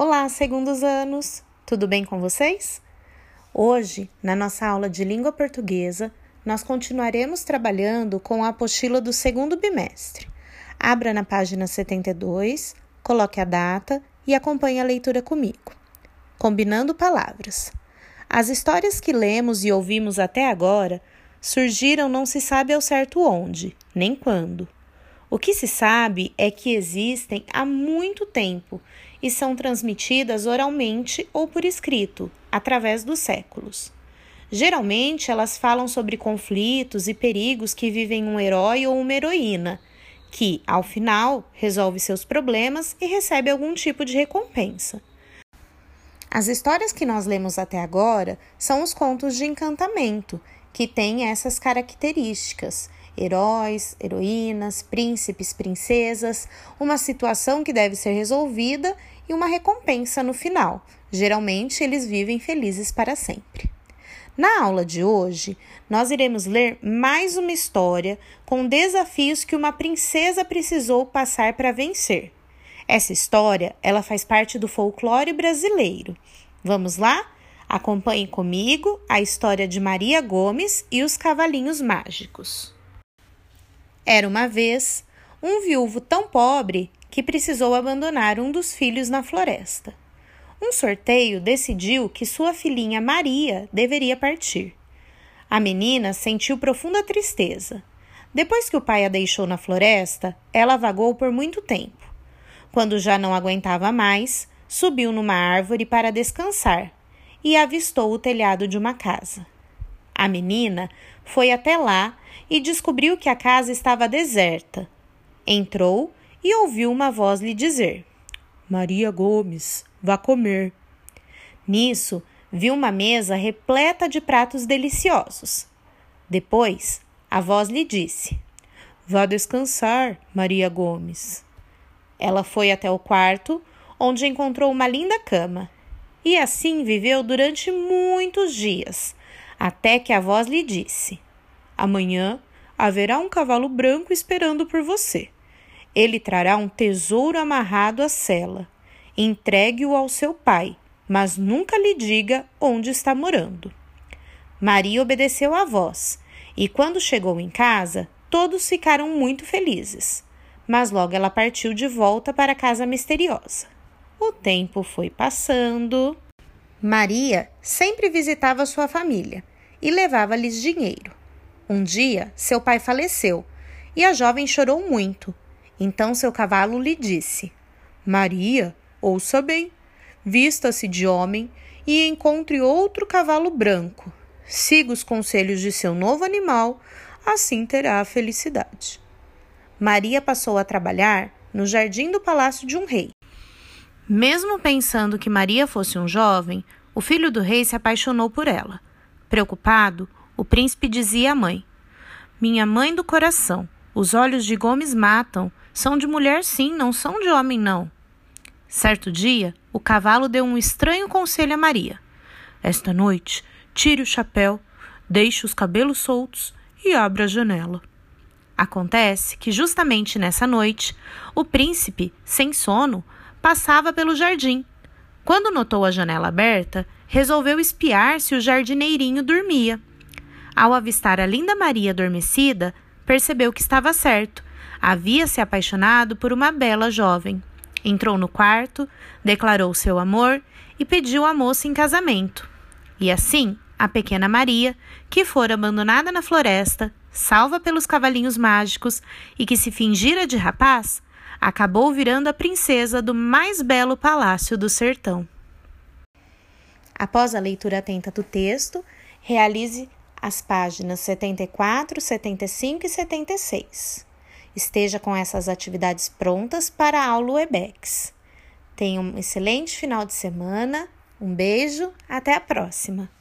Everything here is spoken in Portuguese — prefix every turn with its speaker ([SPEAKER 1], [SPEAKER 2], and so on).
[SPEAKER 1] Olá, segundos anos! Tudo bem com vocês? Hoje, na nossa aula de língua portuguesa, nós continuaremos trabalhando com a apostila do segundo bimestre. Abra na página 72, coloque a data e acompanhe a leitura comigo. Combinando palavras. As histórias que lemos e ouvimos até agora surgiram não se sabe ao certo onde, nem quando. O que se sabe é que existem há muito tempo e são transmitidas oralmente ou por escrito, através dos séculos. Geralmente, elas falam sobre conflitos e perigos que vivem um herói ou uma heroína, que, ao final, resolve seus problemas e recebe algum tipo de recompensa. As histórias que nós lemos até agora são os contos de encantamento, que têm essas características heróis, heroínas, príncipes, princesas, uma situação que deve ser resolvida e uma recompensa no final. Geralmente, eles vivem felizes para sempre. Na aula de hoje, nós iremos ler mais uma história com desafios que uma princesa precisou passar para vencer. Essa história, ela faz parte do folclore brasileiro. Vamos lá? Acompanhe comigo a história de Maria Gomes e os cavalinhos mágicos. Era uma vez um viúvo tão pobre que precisou abandonar um dos filhos na floresta. Um sorteio decidiu que sua filhinha Maria deveria partir. A menina sentiu profunda tristeza. Depois que o pai a deixou na floresta, ela vagou por muito tempo. Quando já não aguentava mais, subiu numa árvore para descansar e avistou o telhado de uma casa. A menina foi até lá e descobriu que a casa estava deserta. Entrou e ouviu uma voz lhe dizer: Maria Gomes, vá comer. Nisso, viu uma mesa repleta de pratos deliciosos. Depois, a voz lhe disse: Vá descansar, Maria Gomes. Ela foi até o quarto, onde encontrou uma linda cama. E assim viveu durante muitos dias, até que a voz lhe disse: Amanhã haverá um cavalo branco esperando por você. Ele trará um tesouro amarrado à sela. Entregue-o ao seu pai, mas nunca lhe diga onde está morando. Maria obedeceu à voz, e quando chegou em casa, todos ficaram muito felizes. Mas logo ela partiu de volta para a casa misteriosa. O tempo foi passando. Maria sempre visitava sua família e levava-lhes dinheiro. Um dia, seu pai faleceu e a jovem chorou muito. Então seu cavalo lhe disse: Maria, ouça bem, vista-se de homem e encontre outro cavalo branco. Siga os conselhos de seu novo animal, assim terá a felicidade. Maria passou a trabalhar no jardim do palácio de um rei. Mesmo pensando que Maria fosse um jovem, o filho do rei se apaixonou por ela. Preocupado, o príncipe dizia à mãe: Minha mãe do coração, os olhos de Gomes matam. São de mulher, sim, não são de homem, não. Certo dia, o cavalo deu um estranho conselho a Maria. Esta noite, tire o chapéu, deixe os cabelos soltos e abra a janela. Acontece que, justamente nessa noite, o príncipe, sem sono, passava pelo jardim. Quando notou a janela aberta, resolveu espiar se o jardineirinho dormia. Ao avistar a linda Maria adormecida, percebeu que estava certo. Havia se apaixonado por uma bela jovem. Entrou no quarto, declarou seu amor e pediu a moça em casamento. E assim, a pequena Maria, que fora abandonada na floresta, salva pelos cavalinhos mágicos e que se fingira de rapaz, acabou virando a princesa do mais belo palácio do sertão. Após a leitura atenta do texto, realize as páginas 74, 75 e 76. Esteja com essas atividades prontas para a aula Webex. Tenha um excelente final de semana, um beijo, até a próxima!